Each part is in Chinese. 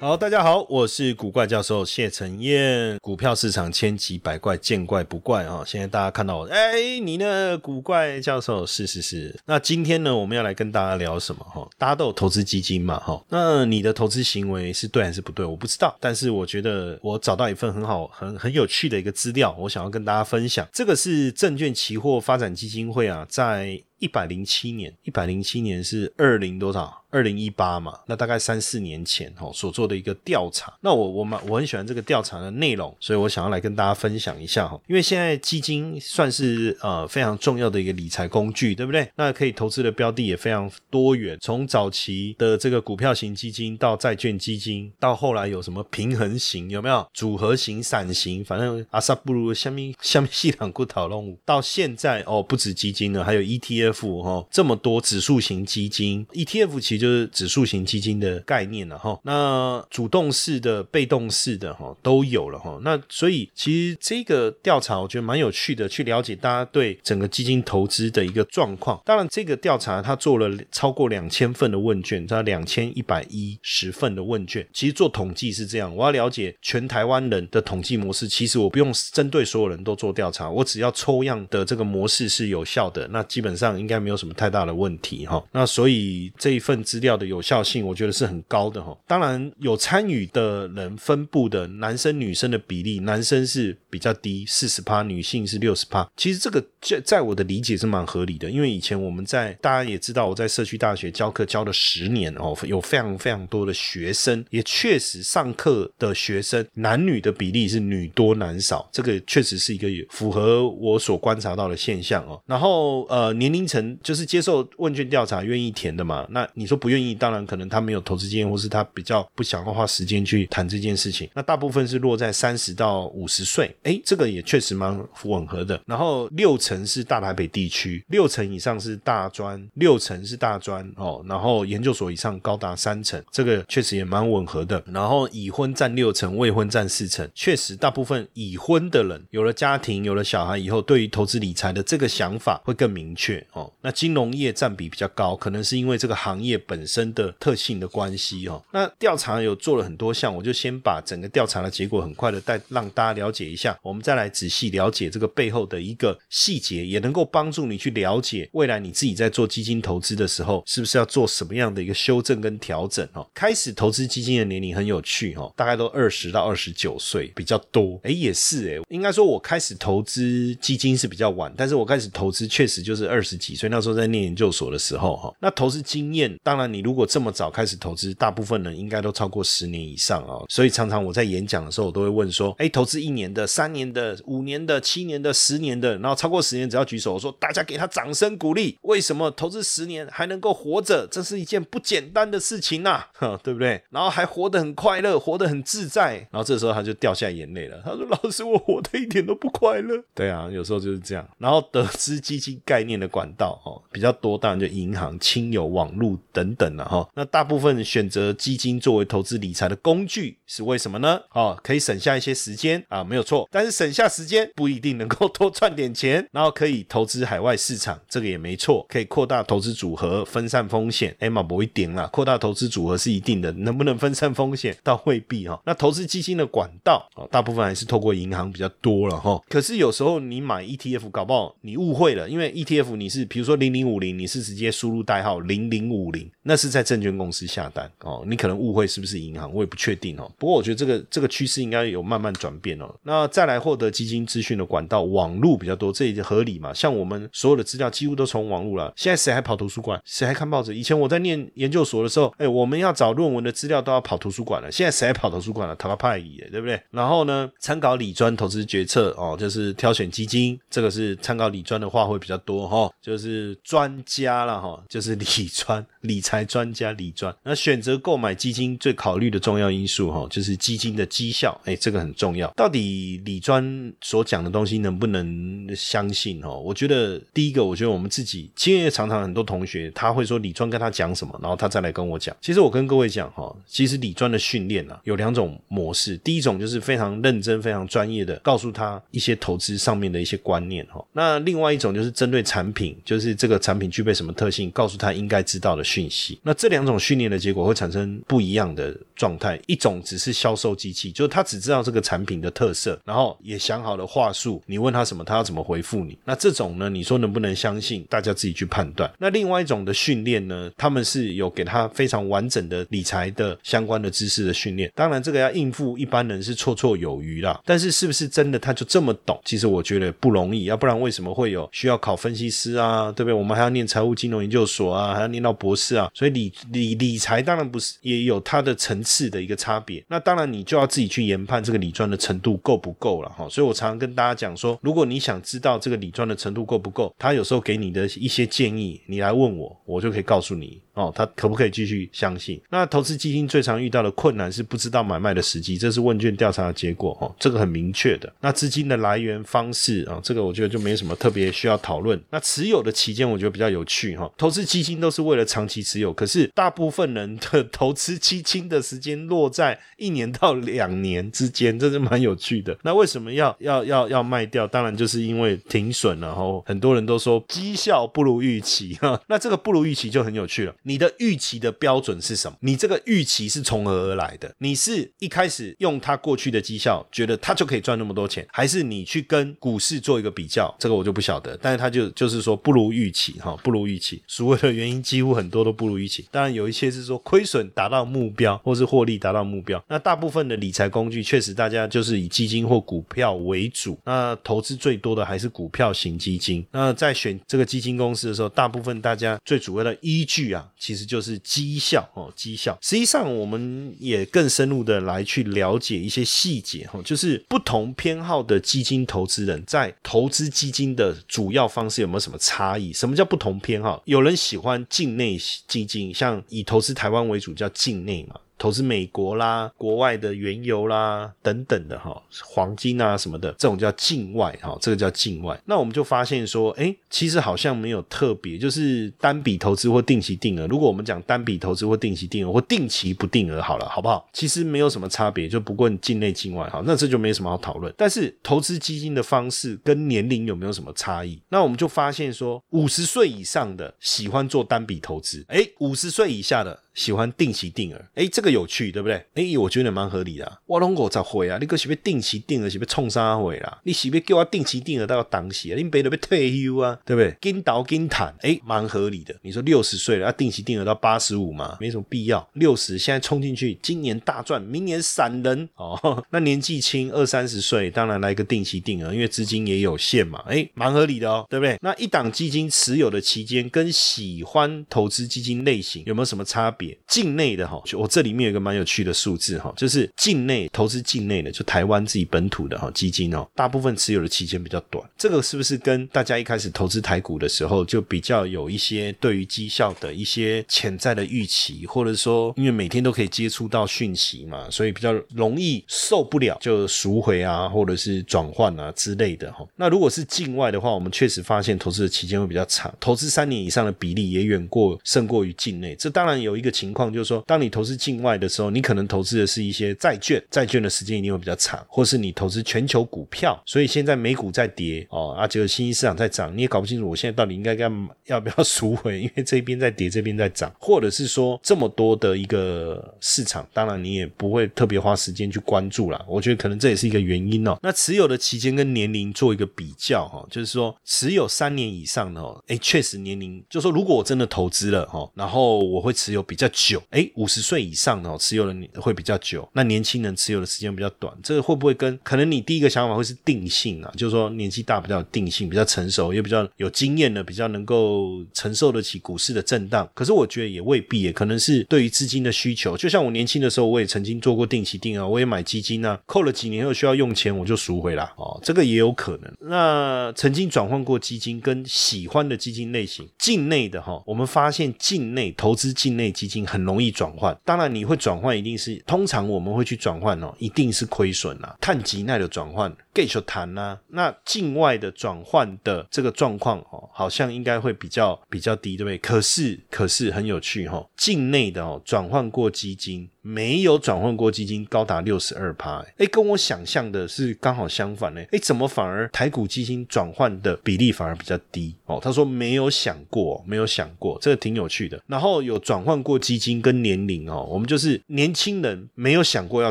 好，大家好，我是古怪教授谢承彦。股票市场千奇百怪，见怪不怪啊！现在大家看到我，哎，你呢，古怪教授？是是是。那今天呢，我们要来跟大家聊什么？哈，大家都有投资基金嘛？哈，那你的投资行为是对还是不对？我不知道，但是我觉得我找到一份很好、很很有趣的一个资料，我想要跟大家分享。这个是证券期货发展基金会啊，在一百零七年，一百零七年是二零多少？二零一八嘛，那大概三四年前哦所做的一个调查。那我我蛮我很喜欢这个调查的内容，所以我想要来跟大家分享一下哈。因为现在基金算是呃非常重要的一个理财工具，对不对？那可以投资的标的也非常多元，从早期的这个股票型基金到债券基金，到后来有什么平衡型有没有？组合型、散型，反正阿萨布鲁下面下面系统股讨论。到现在哦，不止基金了，还有 ETF 哈，这么多指数型基金，ETF 其实。就是指数型基金的概念了哈，那主动式的、被动式的哈都有了哈，那所以其实这个调查我觉得蛮有趣的，去了解大家对整个基金投资的一个状况。当然，这个调查他做了超过两千份的问卷，它两千一百一十份的问卷。其实做统计是这样，我要了解全台湾人的统计模式，其实我不用针对所有人都做调查，我只要抽样的这个模式是有效的，那基本上应该没有什么太大的问题哈。那所以这一份。资料的有效性，我觉得是很高的哈。当然，有参与的人分布的男生女生的比例，男生是比较低，四十趴，女性是六十趴。其实这个在在我的理解是蛮合理的，因为以前我们在大家也知道，我在社区大学教课教了十年哦，有非常非常多的学生，也确实上课的学生男女的比例是女多男少，这个确实是一个符合我所观察到的现象哦。然后呃，年龄层就是接受问卷调查愿意填的嘛，那你说。不愿意，当然可能他没有投资经验，或是他比较不想要花时间去谈这件事情。那大部分是落在三十到五十岁，哎，这个也确实蛮吻合的。然后六成是大台北地区，六成以上是大专，六成是大专哦。然后研究所以上高达三成，这个确实也蛮吻合的。然后已婚占六成，未婚占四成，确实大部分已婚的人有了家庭，有了小孩以后，对于投资理财的这个想法会更明确哦。那金融业占比比较高，可能是因为这个行业。本身的特性的关系哦，那调查有做了很多项，我就先把整个调查的结果很快的带让大家了解一下，我们再来仔细了解这个背后的一个细节，也能够帮助你去了解未来你自己在做基金投资的时候，是不是要做什么样的一个修正跟调整哦。开始投资基金的年龄很有趣哦，大概都二十到二十九岁比较多，哎也是哎，应该说我开始投资基金是比较晚，但是我开始投资确实就是二十几岁，那时候在念研究所的时候哈，那投资经验当。那你如果这么早开始投资，大部分人应该都超过十年以上啊。所以常常我在演讲的时候，我都会问说：哎，投资一年的、三年的、五年的、七年的、十年的，然后超过十年只要举手，我说大家给他掌声鼓励。为什么投资十年还能够活着？这是一件不简单的事情呐，对不对？然后还活得很快乐，活得很自在。然后这时候他就掉下眼泪了。他说：老师，我活得一点都不快乐。对啊，有时候就是这样。然后得知基金概念的管道哦比较多，当然就银行、亲友、网络等。等等了哈，那大部分选择基金作为投资理财的工具是为什么呢？哦，可以省下一些时间啊，没有错。但是省下时间不一定能够多赚点钱，然后可以投资海外市场，这个也没错，可以扩大投资组合，分散风险。哎嘛，不一定啦，扩大投资组合是一定的，能不能分散风险倒未必哈。那投资基金的管道哦，大部分还是透过银行比较多了哈。可是有时候你买 ETF，搞不好你误会了，因为 ETF 你是比如说零零五零，你是直接输入代号零零五零，那是在证券公司下单哦，你可能误会是不是银行，我也不确定哦。不过我觉得这个这个趋势应该有慢慢转变哦。那再来获得基金资讯的管道，网络比较多，这也合理嘛。像我们所有的资料几乎都从网络了，现在谁还跑图书馆？谁还看报纸？以前我在念研究所的时候，哎，我们要找论文的资料都要跑图书馆了。现在谁还跑图书馆了？他派也对不对？然后呢，参考理专投资决策哦，就是挑选基金，这个是参考理专的话会比较多哈，就是专家了哈，就是理专理财专家理专。那选择购买基金最考虑的重要因素哈，就是基金的绩效，哎，这个很重要。到底理专所讲的东西能不能相信哈？我觉得第一个，我觉得我们自己，因为常常很多同学他会说理专跟他讲什么，然后他再来跟我讲。其实我跟各位讲哈，其实理专的训练啊有两种模式，第一种就是非常认真、非常专业的告诉他一些投资上面的一些观念哈。那另外一种就是针对产品，就是这个产品具备什么特性，告诉他应该知道的讯息。那这两种训练的结果会产生不一样的状态。一种只是销售机器，就是他只知道这个产品的特色，然后也想好了话术，你问他什么，他要怎么回复你。那这种呢，你说能不能相信？大家自己去判断。那另外一种的训练呢，他们是有给他非常完整的理财的相关的知识的训练。当然，这个要应付一般人是绰绰有余啦。但是，是不是真的他就这么懂？其实我觉得不容易。要不然，为什么会有需要考分析师啊？对不对？我们还要念财务金融研究所啊，还要念到博是啊。所以理理理财当然不是也有它的层次的一个差别。那当然，你就要自己去研判这个理赚的程度够不够了哈。所以我常常跟大家讲说，如果你想知道这个理赚的程度够不够，他有时候给你的一些建议，你来问我，我就可以告诉你。哦，他可不可以继续相信？那投资基金最常遇到的困难是不知道买卖的时机，这是问卷调查的结果。哦，这个很明确的。那资金的来源方式啊，这个我觉得就没什么特别需要讨论。那持有的期间，我觉得比较有趣哈。投资基金都是为了长期持有，可是大部分人的投资基金的时间落在一年到两年之间，这是蛮有趣的。那为什么要要要要卖掉？当然就是因为停损，然后很多人都说绩效不如预期哈。那这个不如预期就很有趣了。你的预期的标准是什么？你这个预期是从何而来的？你是一开始用他过去的绩效，觉得他就可以赚那么多钱，还是你去跟股市做一个比较？这个我就不晓得。但是他就就是说不如预期哈，不如预期。所谓的原因几乎很多都不如预期。当然有一些是说亏损达到目标，或是获利达到目标。那大部分的理财工具确实大家就是以基金或股票为主。那投资最多的还是股票型基金。那在选这个基金公司的时候，大部分大家最主要的依据啊。其实就是绩效哦，绩效。实际上，我们也更深入的来去了解一些细节哈，就是不同偏好的基金投资人在投资基金的主要方式有没有什么差异？什么叫不同偏好？有人喜欢境内基金，像以投资台湾为主，叫境内嘛。投资美国啦、国外的原油啦等等的哈，黄金啊什么的，这种叫境外哈，这个叫境外。那我们就发现说，哎，其实好像没有特别，就是单笔投资或定期定额。如果我们讲单笔投资或定期定额或定期不定额好了，好不好？其实没有什么差别，就不论境内境外哈，那这就没什么好讨论。但是投资基金的方式跟年龄有没有什么差异？那我们就发现说，五十岁以上的喜欢做单笔投资，哎，五十岁以下的。喜欢定期定额，哎，这个有趣，对不对？哎，我觉得蛮合理的。我拢我才会啊，你个是不定期定额是不冲啥会啦？你是不叫我定期定额到当时啊？你别得要退休啊，对不对？跟倒跟谈，哎，蛮合理的。你说六十岁了要定期定额到八十五嘛？没什么必要。六十现在冲进去，今年大赚，明年散人哦。那年纪轻二三十岁，当然来个定期定额，因为资金也有限嘛，哎，蛮合理的哦，对不对？那一档基金持有的期间跟喜欢投资基金类型有没有什么差别？境内的哈，我这里面有一个蛮有趣的数字哈，就是境内投资境内的，就台湾自己本土的哈基金哦，大部分持有的期间比较短，这个是不是跟大家一开始投资台股的时候就比较有一些对于绩效的一些潜在的预期，或者说因为每天都可以接触到讯息嘛，所以比较容易受不了就赎回啊，或者是转换啊之类的哈。那如果是境外的话，我们确实发现投资的期间会比较长，投资三年以上的比例也远过胜过于境内，这当然有一个。情况，就是说，当你投资境外的时候，你可能投资的是一些债券，债券的时间一定会比较长，或是你投资全球股票，所以现在美股在跌哦，啊，结果新兴市场在涨，你也搞不清楚我现在到底应该该要不要赎回，因为这边在跌，这边在涨，或者是说这么多的一个市场，当然你也不会特别花时间去关注啦。我觉得可能这也是一个原因哦。那持有的期间跟年龄做一个比较哈，就是说持有三年以上的哦，哎，确实年龄，就说如果我真的投资了哈，然后我会持有比较久，哎，五十岁以上的哦，持有的会比较久，那年轻人持有的时间比较短，这个会不会跟可能你第一个想法会是定性啊？就是说年纪大比较有定性，比较成熟，也比较有经验的，比较能够承受得起股市的震荡。可是我觉得也未必，也可能是对于资金的需求。就像我年轻的时候，我也曾经做过定期定额，我也买基金啊，扣了几年后需要用钱，我就赎回啦。哦，这个也有可能。那曾经转换过基金跟喜欢的基金类型，境内的哈，我们发现境内投资境内基金很容易转换。当然你会转换，一定是通常我们会去转换哦，一定是亏损啊，碳基耐的转换。g e t 谈呐，那境外的转换的这个状况哦，好像应该会比较比较低，对不对？可是可是很有趣哈，境内的哦转换过基金没有转换过基金高达六十二趴，哎，跟我想象的是刚好相反呢，哎，怎么反而台股基金转换的比例反而比较低哦？他说没有想过，没有想过，这个挺有趣的。然后有转换过基金跟年龄哦，我们就是年轻人没有想过要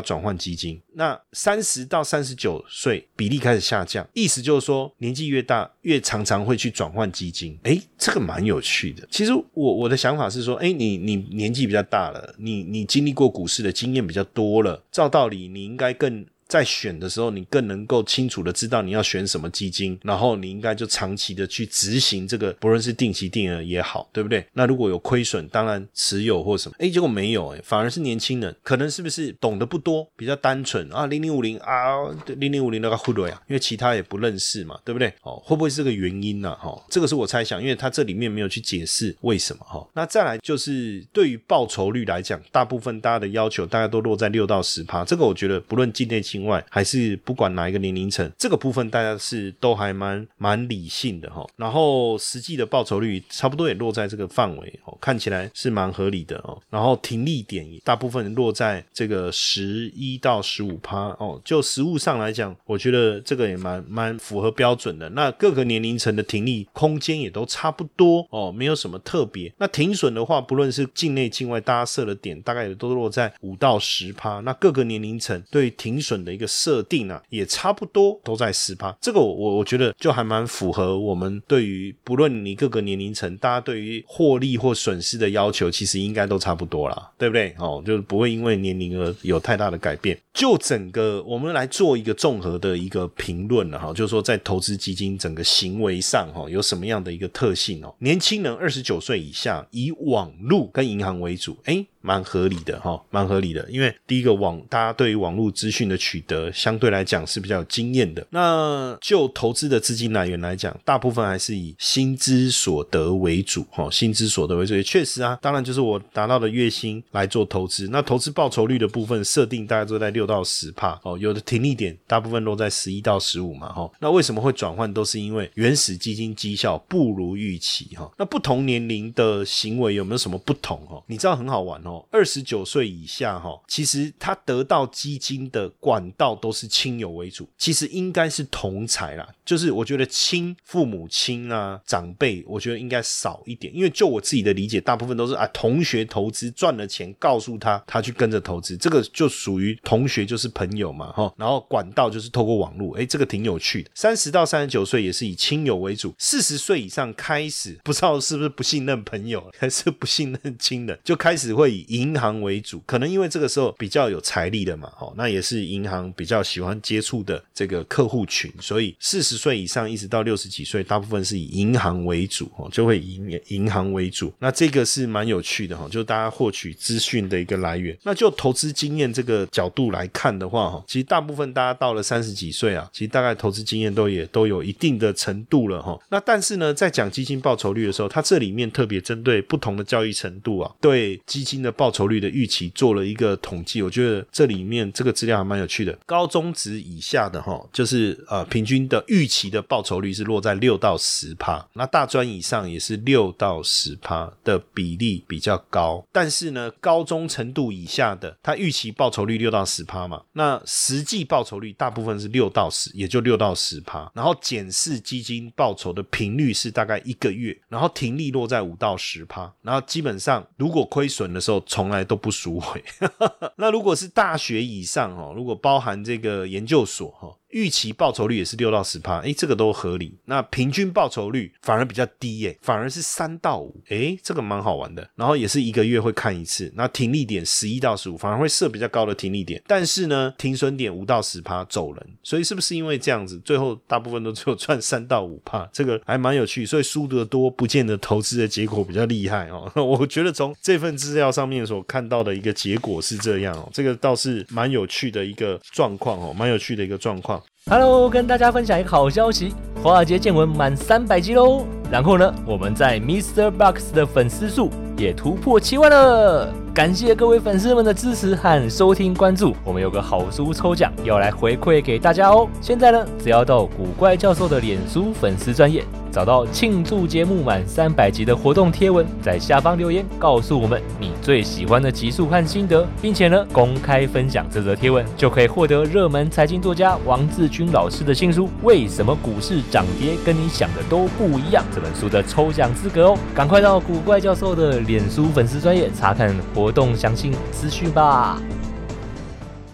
转换基金，那三十到三十九岁。比例开始下降，意思就是说年纪越大越常常会去转换基金，诶，这个蛮有趣的。其实我我的想法是说，诶，你你年纪比较大了，你你经历过股市的经验比较多了，照道理你应该更。在选的时候，你更能够清楚的知道你要选什么基金，然后你应该就长期的去执行这个，不论是定期定额也好，对不对？那如果有亏损，当然持有或什么，哎，结果没有，哎，反而是年轻人，可能是不是懂得不多，比较单纯啊？零零五零啊，零零五零那个忽略啊，因为其他也不认识嘛，对不对？哦，会不会是个原因呢？哈，这个是我猜想，因为他这里面没有去解释为什么哈。那再来就是对于报酬率来讲，大部分大家的要求大概都落在六到十趴，这个我觉得不论境内境外还是不管哪一个年龄层，这个部分大家是都还蛮蛮理性的哈。然后实际的报酬率差不多也落在这个范围哦，看起来是蛮合理的哦。然后停利点大部分落在这个十一到十五趴哦。就实物上来讲，我觉得这个也蛮蛮符合标准的。那各个年龄层的停利空间也都差不多哦，没有什么特别。那停损的话，不论是境内境外，大家设的点大概也都落在五到十趴。那各个年龄层对停损的一个设定啊，也差不多都在十趴，这个我我觉得就还蛮符合我们对于不论你各个年龄层，大家对于获利或损失的要求，其实应该都差不多啦，对不对？哦，就是不会因为年龄而有太大的改变。就整个我们来做一个综合的一个评论了哈，就是说在投资基金整个行为上哈，有什么样的一个特性哦？年轻人二十九岁以下，以网路跟银行为主，哎。蛮合理的哈，蛮合理的，因为第一个网，大家对于网络资讯的取得相对来讲是比较有经验的。那就投资的资金来源来讲，大部分还是以薪资所得为主哈，薪资所得为主，也确实啊，当然就是我达到的月薪来做投资。那投资报酬率的部分设定大概都在六到十帕哦，有的停利点大部分落在十一到十五嘛哈。那为什么会转换？都是因为原始基金绩效不如预期哈。那不同年龄的行为有没有什么不同哦？你知道很好玩。哦，二十九岁以下哈，其实他得到基金的管道都是亲友为主，其实应该是同财啦。就是我觉得亲父母亲啊长辈，我觉得应该少一点，因为就我自己的理解，大部分都是啊同学投资赚了钱，告诉他他去跟着投资，这个就属于同学就是朋友嘛哈。然后管道就是透过网络，哎，这个挺有趣的。三十到三十九岁也是以亲友为主，四十岁以上开始不知道是不是不信任朋友，还是不信任亲人，就开始会以以银行为主，可能因为这个时候比较有财力的嘛，哦，那也是银行比较喜欢接触的这个客户群，所以四十。岁以上一直到六十几岁，大部分是以银行为主哦，就会以银行为主。那这个是蛮有趣的哈，就大家获取资讯的一个来源。那就投资经验这个角度来看的话哈，其实大部分大家到了三十几岁啊，其实大概投资经验都也都有一定的程度了哈。那但是呢，在讲基金报酬率的时候，它这里面特别针对不同的交易程度啊，对基金的的报酬率的预期做了一个统计，我觉得这里面这个资料还蛮有趣的。高中值以下的哈，就是呃平均的预期的报酬率是落在六到十趴，那大专以上也是六到十趴的比例比较高。但是呢，高中程度以下的，它预期报酬率六到十趴嘛，那实际报酬率大部分是六到十，也就六到十趴。然后检视基金报酬的频率是大概一个月，然后停利落在五到十趴，然后基本上如果亏损的时候，从来都不赎回。那如果是大学以上哦，如果包含这个研究所哈。预期报酬率也是六到十趴，哎，这个都合理。那平均报酬率反而比较低，耶，反而是三到五，哎，这个蛮好玩的。然后也是一个月会看一次，那停利点十一到十五，反而会设比较高的停利点。但是呢，停损点五到十趴走人，所以是不是因为这样子，最后大部分都只有赚三到五趴？这个还蛮有趣。所以输得多不见得投资的结果比较厉害哦。我觉得从这份资料上面所看到的一个结果是这样哦，这个倒是蛮有趣的一个状况哦，蛮有趣的一个状况。Hello，跟大家分享一个好消息，华尔街见闻满三百集喽。然后呢，我们在 Mr. Box 的粉丝数也突破七万了。感谢各位粉丝们的支持和收听关注，我们有个好书抽奖要来回馈给大家哦。现在呢，只要到古怪教授的脸书粉丝专业，找到庆祝节目满三百集的活动贴文，在下方留言告诉我们你最喜欢的集数和心得，并且呢公开分享这则贴文，就可以获得热门财经作家王志军老师的新书《为什么股市涨跌跟你想的都不一样》这本书的抽奖资格哦。赶快到古怪教授的脸书粉丝专业查看活。活动详细资讯吧。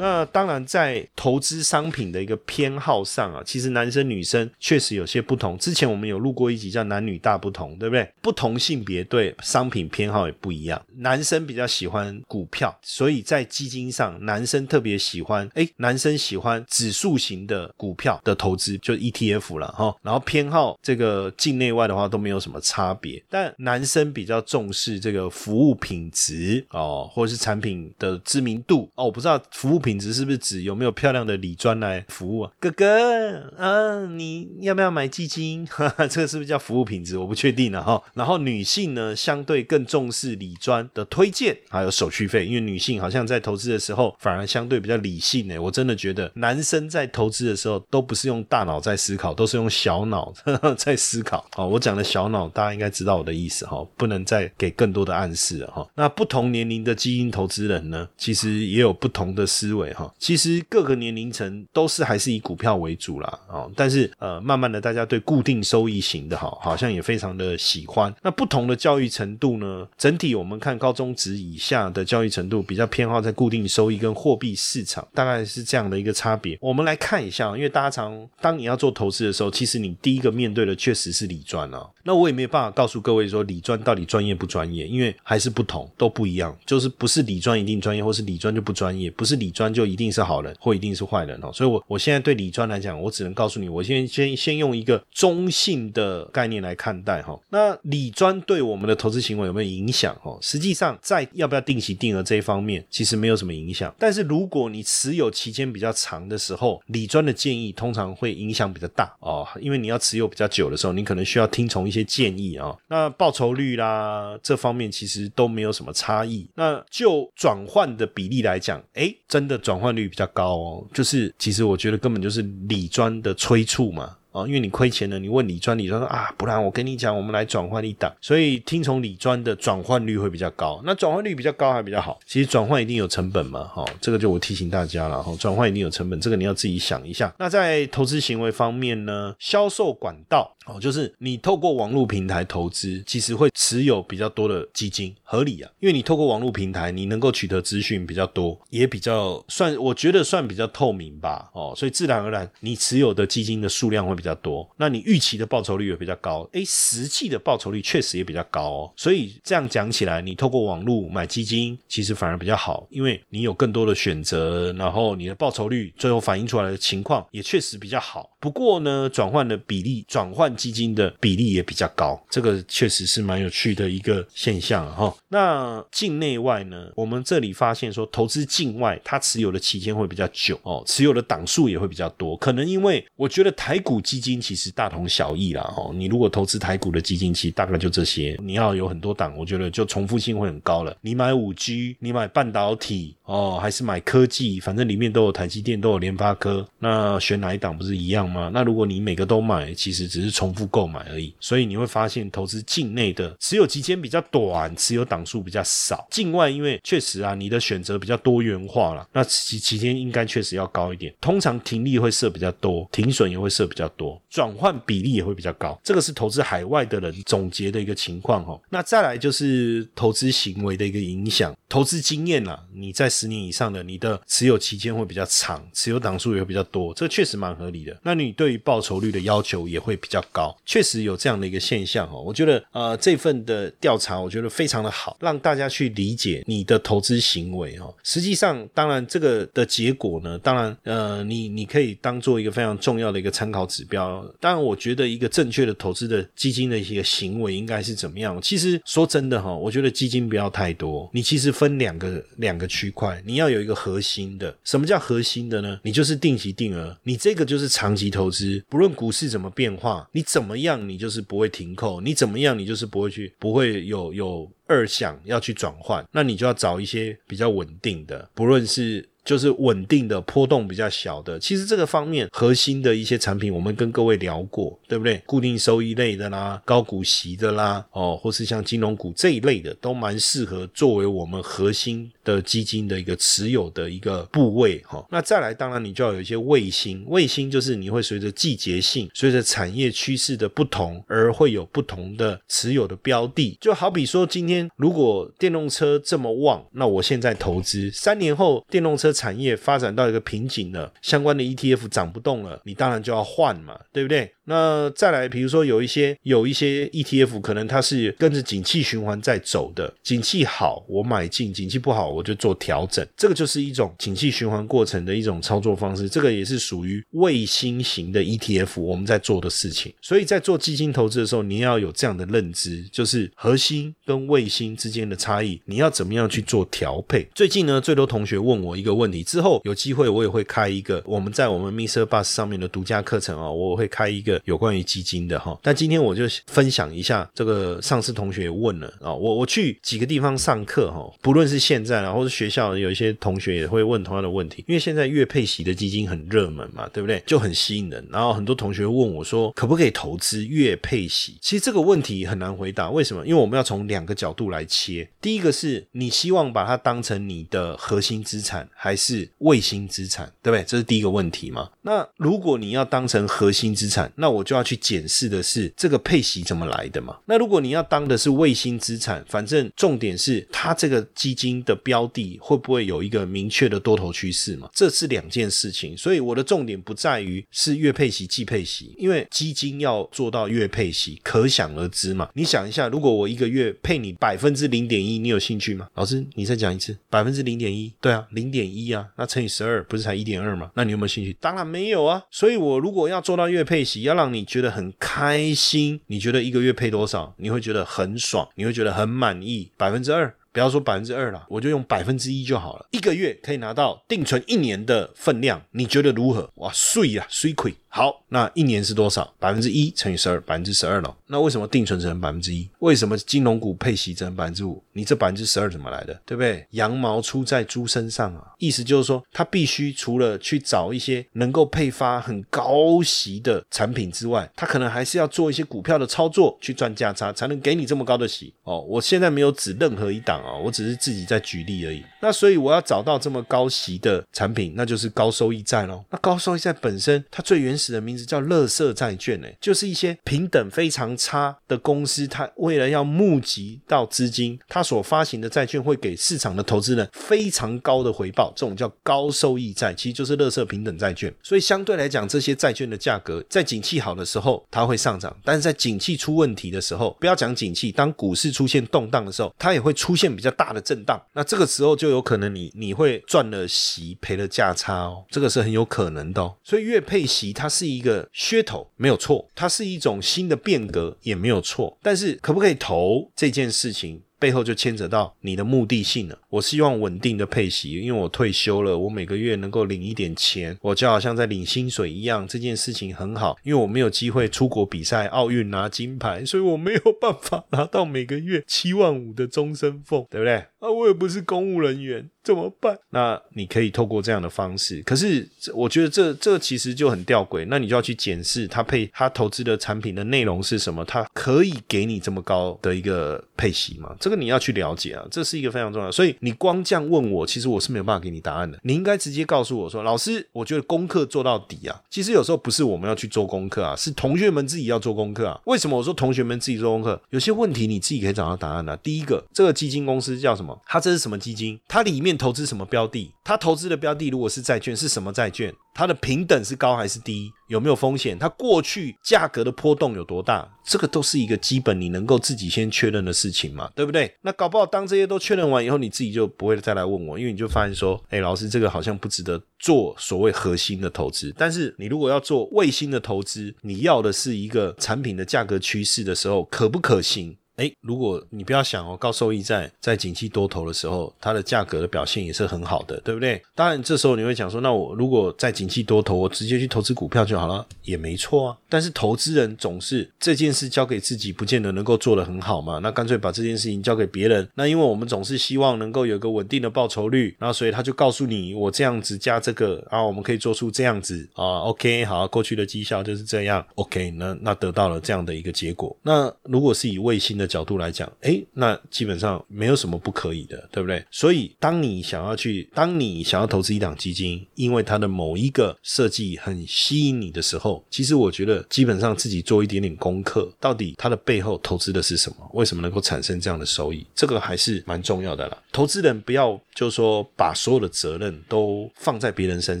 那当然，在投资商品的一个偏好上啊，其实男生女生确实有些不同。之前我们有录过一集叫“男女大不同”，对不对？不同性别对商品偏好也不一样。男生比较喜欢股票，所以在基金上，男生特别喜欢。哎，男生喜欢指数型的股票的投资，就 ETF 了哈。然后偏好这个境内外的话都没有什么差别。但男生比较重视这个服务品质哦，或者是产品的知名度哦。我不知道服务品。品质是不是指有没有漂亮的礼砖来服务啊？哥哥啊，你要不要买基金？这个是不是叫服务品质？我不确定了哈。然后女性呢，相对更重视礼砖的推荐，还有手续费，因为女性好像在投资的时候反而相对比较理性呢。我真的觉得男生在投资的时候都不是用大脑在思考，都是用小脑 在思考。好，我讲的小脑大家应该知道我的意思哈，不能再给更多的暗示了哈。那不同年龄的基金投资人呢，其实也有不同的思维。哈，其实各个年龄层都是还是以股票为主啦，哦，但是呃，慢慢的大家对固定收益型的哈，好像也非常的喜欢。那不同的教育程度呢，整体我们看高中职以下的教育程度比较偏好在固定收益跟货币市场，大概是这样的一个差别。我们来看一下，因为大家常当你要做投资的时候，其实你第一个面对的确实是理专啊。那我也没有办法告诉各位说理专到底专业不专业，因为还是不同，都不一样，就是不是理专一定专业，或是理专就不专业，不是理专。就一定是好人或一定是坏人哦，所以，我我现在对李专来讲，我只能告诉你，我先先先用一个中性的概念来看待哈。那李专对我们的投资行为有没有影响哦？实际上，在要不要定期定额这一方面，其实没有什么影响。但是，如果你持有期间比较长的时候，李专的建议通常会影响比较大哦，因为你要持有比较久的时候，你可能需要听从一些建议啊。那报酬率啦，这方面其实都没有什么差异。那就转换的比例来讲，哎，真的。转换率比较高哦，就是其实我觉得根本就是理专的催促嘛。啊，因为你亏钱了，你问李专，李专说啊，不然我跟你讲，我们来转换一档，所以听从李专的转换率会比较高。那转换率比较高还比较好，其实转换一定有成本嘛，哈，这个就我提醒大家了哈，转换一定有成本，这个你要自己想一下。那在投资行为方面呢，销售管道哦，就是你透过网络平台投资，其实会持有比较多的基金，合理啊，因为你透过网络平台，你能够取得资讯比较多，也比较算，我觉得算比较透明吧，哦，所以自然而然你持有的基金的数量会。比较多，那你预期的报酬率也比较高，诶，实际的报酬率确实也比较高哦。所以这样讲起来，你透过网络买基金，其实反而比较好，因为你有更多的选择，然后你的报酬率最后反映出来的情况也确实比较好。不过呢，转换的比例、转换基金的比例也比较高，这个确实是蛮有趣的一个现象哈。那境内外呢，我们这里发现说，投资境外它持有的期间会比较久哦，持有的档数也会比较多，可能因为我觉得台股基金其实大同小异啦哦，你如果投资台股的基金，其实大概就这些，你要有很多档，我觉得就重复性会很高了。你买五 G，你买半导体哦，还是买科技，反正里面都有台积电，都有联发科，那选哪一档不是一样吗？那如果你每个都买，其实只是重复购买而已。所以你会发现，投资境内的持有期间比较短，持有档数比较少。境外因为确实啊，你的选择比较多元化了，那期期间应该确实要高一点。通常停利会设比较多，停损也会设比较多，转换比例也会比较高。这个是投资海外的人总结的一个情况哦。那再来就是投资行为的一个影响。投资经验啊，你在十年以上的，你的持有期间会比较长，持有档数也会比较多，这确实蛮合理的。那你对于报酬率的要求也会比较高，确实有这样的一个现象哦。我觉得呃这份的调查，我觉得非常的好，让大家去理解你的投资行为哦。实际上，当然这个的结果呢，当然呃你你可以当做一个非常重要的一个参考指标。当然，我觉得一个正确的投资的基金的一些行为应该是怎么样？其实说真的哈，我觉得基金不要太多，你其实。分两个两个区块，你要有一个核心的。什么叫核心的呢？你就是定期定额，你这个就是长期投资。不论股市怎么变化，你你怎么样，你就是不会停扣；你怎么样，你就是不会去，不会有有二想要去转换。那你就要找一些比较稳定的，不论是。就是稳定的波动比较小的，其实这个方面核心的一些产品，我们跟各位聊过，对不对？固定收益类的啦，高股息的啦，哦，或是像金融股这一类的，都蛮适合作为我们核心的基金的一个持有的一个部位哈。那再来，当然你就要有一些卫星，卫星就是你会随着季节性、随着产业趋势的不同，而会有不同的持有的标的。就好比说，今天如果电动车这么旺，那我现在投资，三年后电动车。产业发展到一个瓶颈了，相关的 ETF 涨不动了，你当然就要换嘛，对不对？那再来，比如说有一些有一些 ETF，可能它是跟着景气循环在走的，景气好我买进，景气不好我就做调整，这个就是一种景气循环过程的一种操作方式，这个也是属于卫星型的 ETF 我们在做的事情。所以在做基金投资的时候，你要有这样的认知，就是核心跟卫星之间的差异，你要怎么样去做调配？最近呢，最多同学问我一个问题，之后有机会我也会开一个我们在我们 Mr. Bus 上面的独家课程啊，我会开一个。有关于基金的哈，但今天我就分享一下这个上次同学也问了啊，我我去几个地方上课哈，不论是现在啊，或是学校有一些同学也会问同样的问题，因为现在月配息的基金很热门嘛，对不对？就很吸引人，然后很多同学问我说，可不可以投资月配息？其实这个问题很难回答，为什么？因为我们要从两个角度来切，第一个是你希望把它当成你的核心资产还是卫星资产，对不对？这是第一个问题嘛。那如果你要当成核心资产，那我就要去检视的是这个配息怎么来的嘛？那如果你要当的是卫星资产，反正重点是它这个基金的标的会不会有一个明确的多头趋势嘛？这是两件事情，所以我的重点不在于是月配息、季配息，因为基金要做到月配息，可想而知嘛。你想一下，如果我一个月配你百分之零点一，你有兴趣吗？老师，你再讲一次，百分之零点一，对啊，零点一啊，那乘以十二不是才一点二吗？那你有没有兴趣？当然没有啊。所以我如果要做到月配息，要要让你觉得很开心，你觉得一个月配多少？你会觉得很爽，你会觉得很满意，百分之二，不要说百分之二了，我就用百分之一就好了。一个月可以拿到定存一年的分量，你觉得如何？哇，碎呀，碎亏。好，那一年是多少？百分之一乘以十二，百分之十二了。那为什么定存只能百分之一？为什么金融股配息只能百分之五？你这百分之十二怎么来的？对不对？羊毛出在猪身上啊！意思就是说，他必须除了去找一些能够配发很高息的产品之外，他可能还是要做一些股票的操作去赚价差，才能给你这么高的息哦。我现在没有指任何一档啊，我只是自己在举例而已。那所以我要找到这么高息的产品，那就是高收益债喽。那高收益债本身，它最原始。的名字叫乐色债券，呢，就是一些平等非常差的公司，它为了要募集到资金，它所发行的债券会给市场的投资人非常高的回报，这种叫高收益债，其实就是乐色平等债券。所以相对来讲，这些债券的价格在景气好的时候它会上涨，但是在景气出问题的时候，不要讲景气，当股市出现动荡的时候，它也会出现比较大的震荡。那这个时候就有可能你你会赚了息赔了价差哦，这个是很有可能的。哦。所以月配息它。是一个噱头，没有错，它是一种新的变革，也没有错。但是可不可以投这件事情？背后就牵扯到你的目的性了。我希望稳定的配息，因为我退休了，我每个月能够领一点钱，我就好像在领薪水一样。这件事情很好，因为我没有机会出国比赛、奥运拿金牌，所以我没有办法拿到每个月七万五的终身俸，对不对？啊，我也不是公务人员，怎么办？那你可以透过这样的方式，可是我觉得这这其实就很吊诡。那你就要去检视他配他投资的产品的内容是什么，他可以给你这么高的一个配息吗？这个你要去了解啊，这是一个非常重要。所以你光这样问我，其实我是没有办法给你答案的。你应该直接告诉我说，老师，我觉得功课做到底啊。其实有时候不是我们要去做功课啊，是同学们自己要做功课啊。为什么我说同学们自己做功课？有些问题你自己可以找到答案的。第一个，这个基金公司叫什么？它这是什么基金？它里面投资什么标的？它投资的标的如果是债券，是什么债券？它的平等是高还是低？有没有风险？它过去价格的波动有多大？这个都是一个基本你能够自己先确认的事情嘛，对不对？那搞不好当这些都确认完以后，你自己就不会再来问我，因为你就发现说，哎，老师这个好像不值得做所谓核心的投资。但是你如果要做卫星的投资，你要的是一个产品的价格趋势的时候，可不可行？哎，如果你不要想哦，高收益债在景气多头的时候，它的价格的表现也是很好的，对不对？当然，这时候你会讲说，那我如果在景气多头，我直接去投资股票就好了，也没错啊。但是投资人总是这件事交给自己，不见得能够做得很好嘛。那干脆把这件事情交给别人。那因为我们总是希望能够有一个稳定的报酬率，然后所以他就告诉你，我这样子加这个啊，我们可以做出这样子啊。OK，好，过去的绩效就是这样。OK，那那得到了这样的一个结果。那如果是以卫星的角度来讲，哎，那基本上没有什么不可以的，对不对？所以，当你想要去，当你想要投资一档基金，因为它的某一个设计很吸引你的时候，其实我觉得基本上自己做一点点功课，到底它的背后投资的是什么，为什么能够产生这样的收益，这个还是蛮重要的啦。投资人不要就是说把所有的责任都放在别人身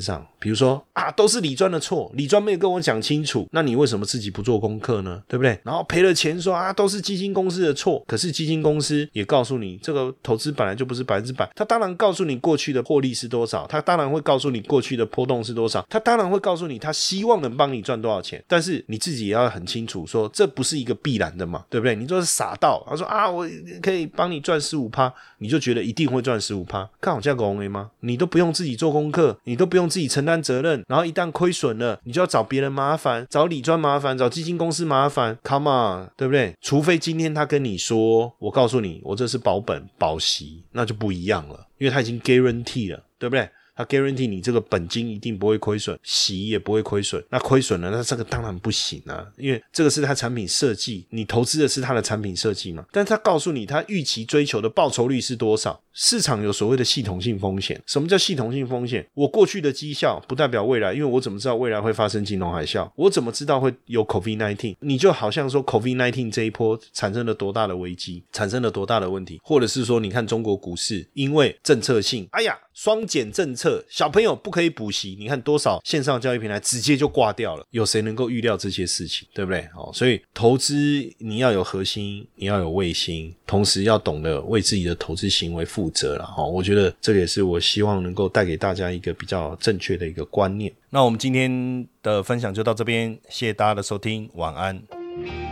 上，比如说啊，都是李专的错，李专没有跟我讲清楚，那你为什么自己不做功课呢？对不对？然后赔了钱说啊，都是基金公司的错。可是基金公司也告诉你，这个投资本来就不是百分之百。他当然告诉你过去的获利是多少，他当然会告诉你过去的波动是多少，他当然会告诉你他希望能帮你赚多少钱。但是你自己也要很清楚，说这不是一个必然的嘛，对不对？你就是傻到，他说啊，我可以帮你赚十五趴，你就觉得一定会赚十五趴？看好价格 O A 吗？你都不用自己做功课，你都不用自己承担责任，然后一旦亏损了，你就要找别人麻烦，找理专麻烦，找基金公司麻烦，Come on，对不对？除非今天他他跟你说，我告诉你，我这是保本保息，那就不一样了，因为他已经 guarantee 了，对不对？他 guarantee 你这个本金一定不会亏损，息也不会亏损。那亏损了，那这个当然不行啊，因为这个是他产品设计，你投资的是他的产品设计嘛。但是他告诉你，他预期追求的报酬率是多少？市场有所谓的系统性风险。什么叫系统性风险？我过去的绩效不代表未来，因为我怎么知道未来会发生金融海啸？我怎么知道会有 COVID nineteen？你就好像说 COVID nineteen 这一波产生了多大的危机，产生了多大的问题，或者是说，你看中国股市因为政策性，哎呀。双减政策，小朋友不可以补习。你看多少线上教育平台直接就挂掉了，有谁能够预料这些事情，对不对？哦，所以投资你要有核心，你要有卫星，同时要懂得为自己的投资行为负责了。哈，我觉得这也是我希望能够带给大家一个比较正确的一个观念。那我们今天的分享就到这边，谢谢大家的收听，晚安。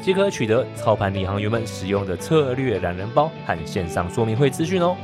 即可取得操盘领航员们使用的策略懒人包和线上说明会资讯哦。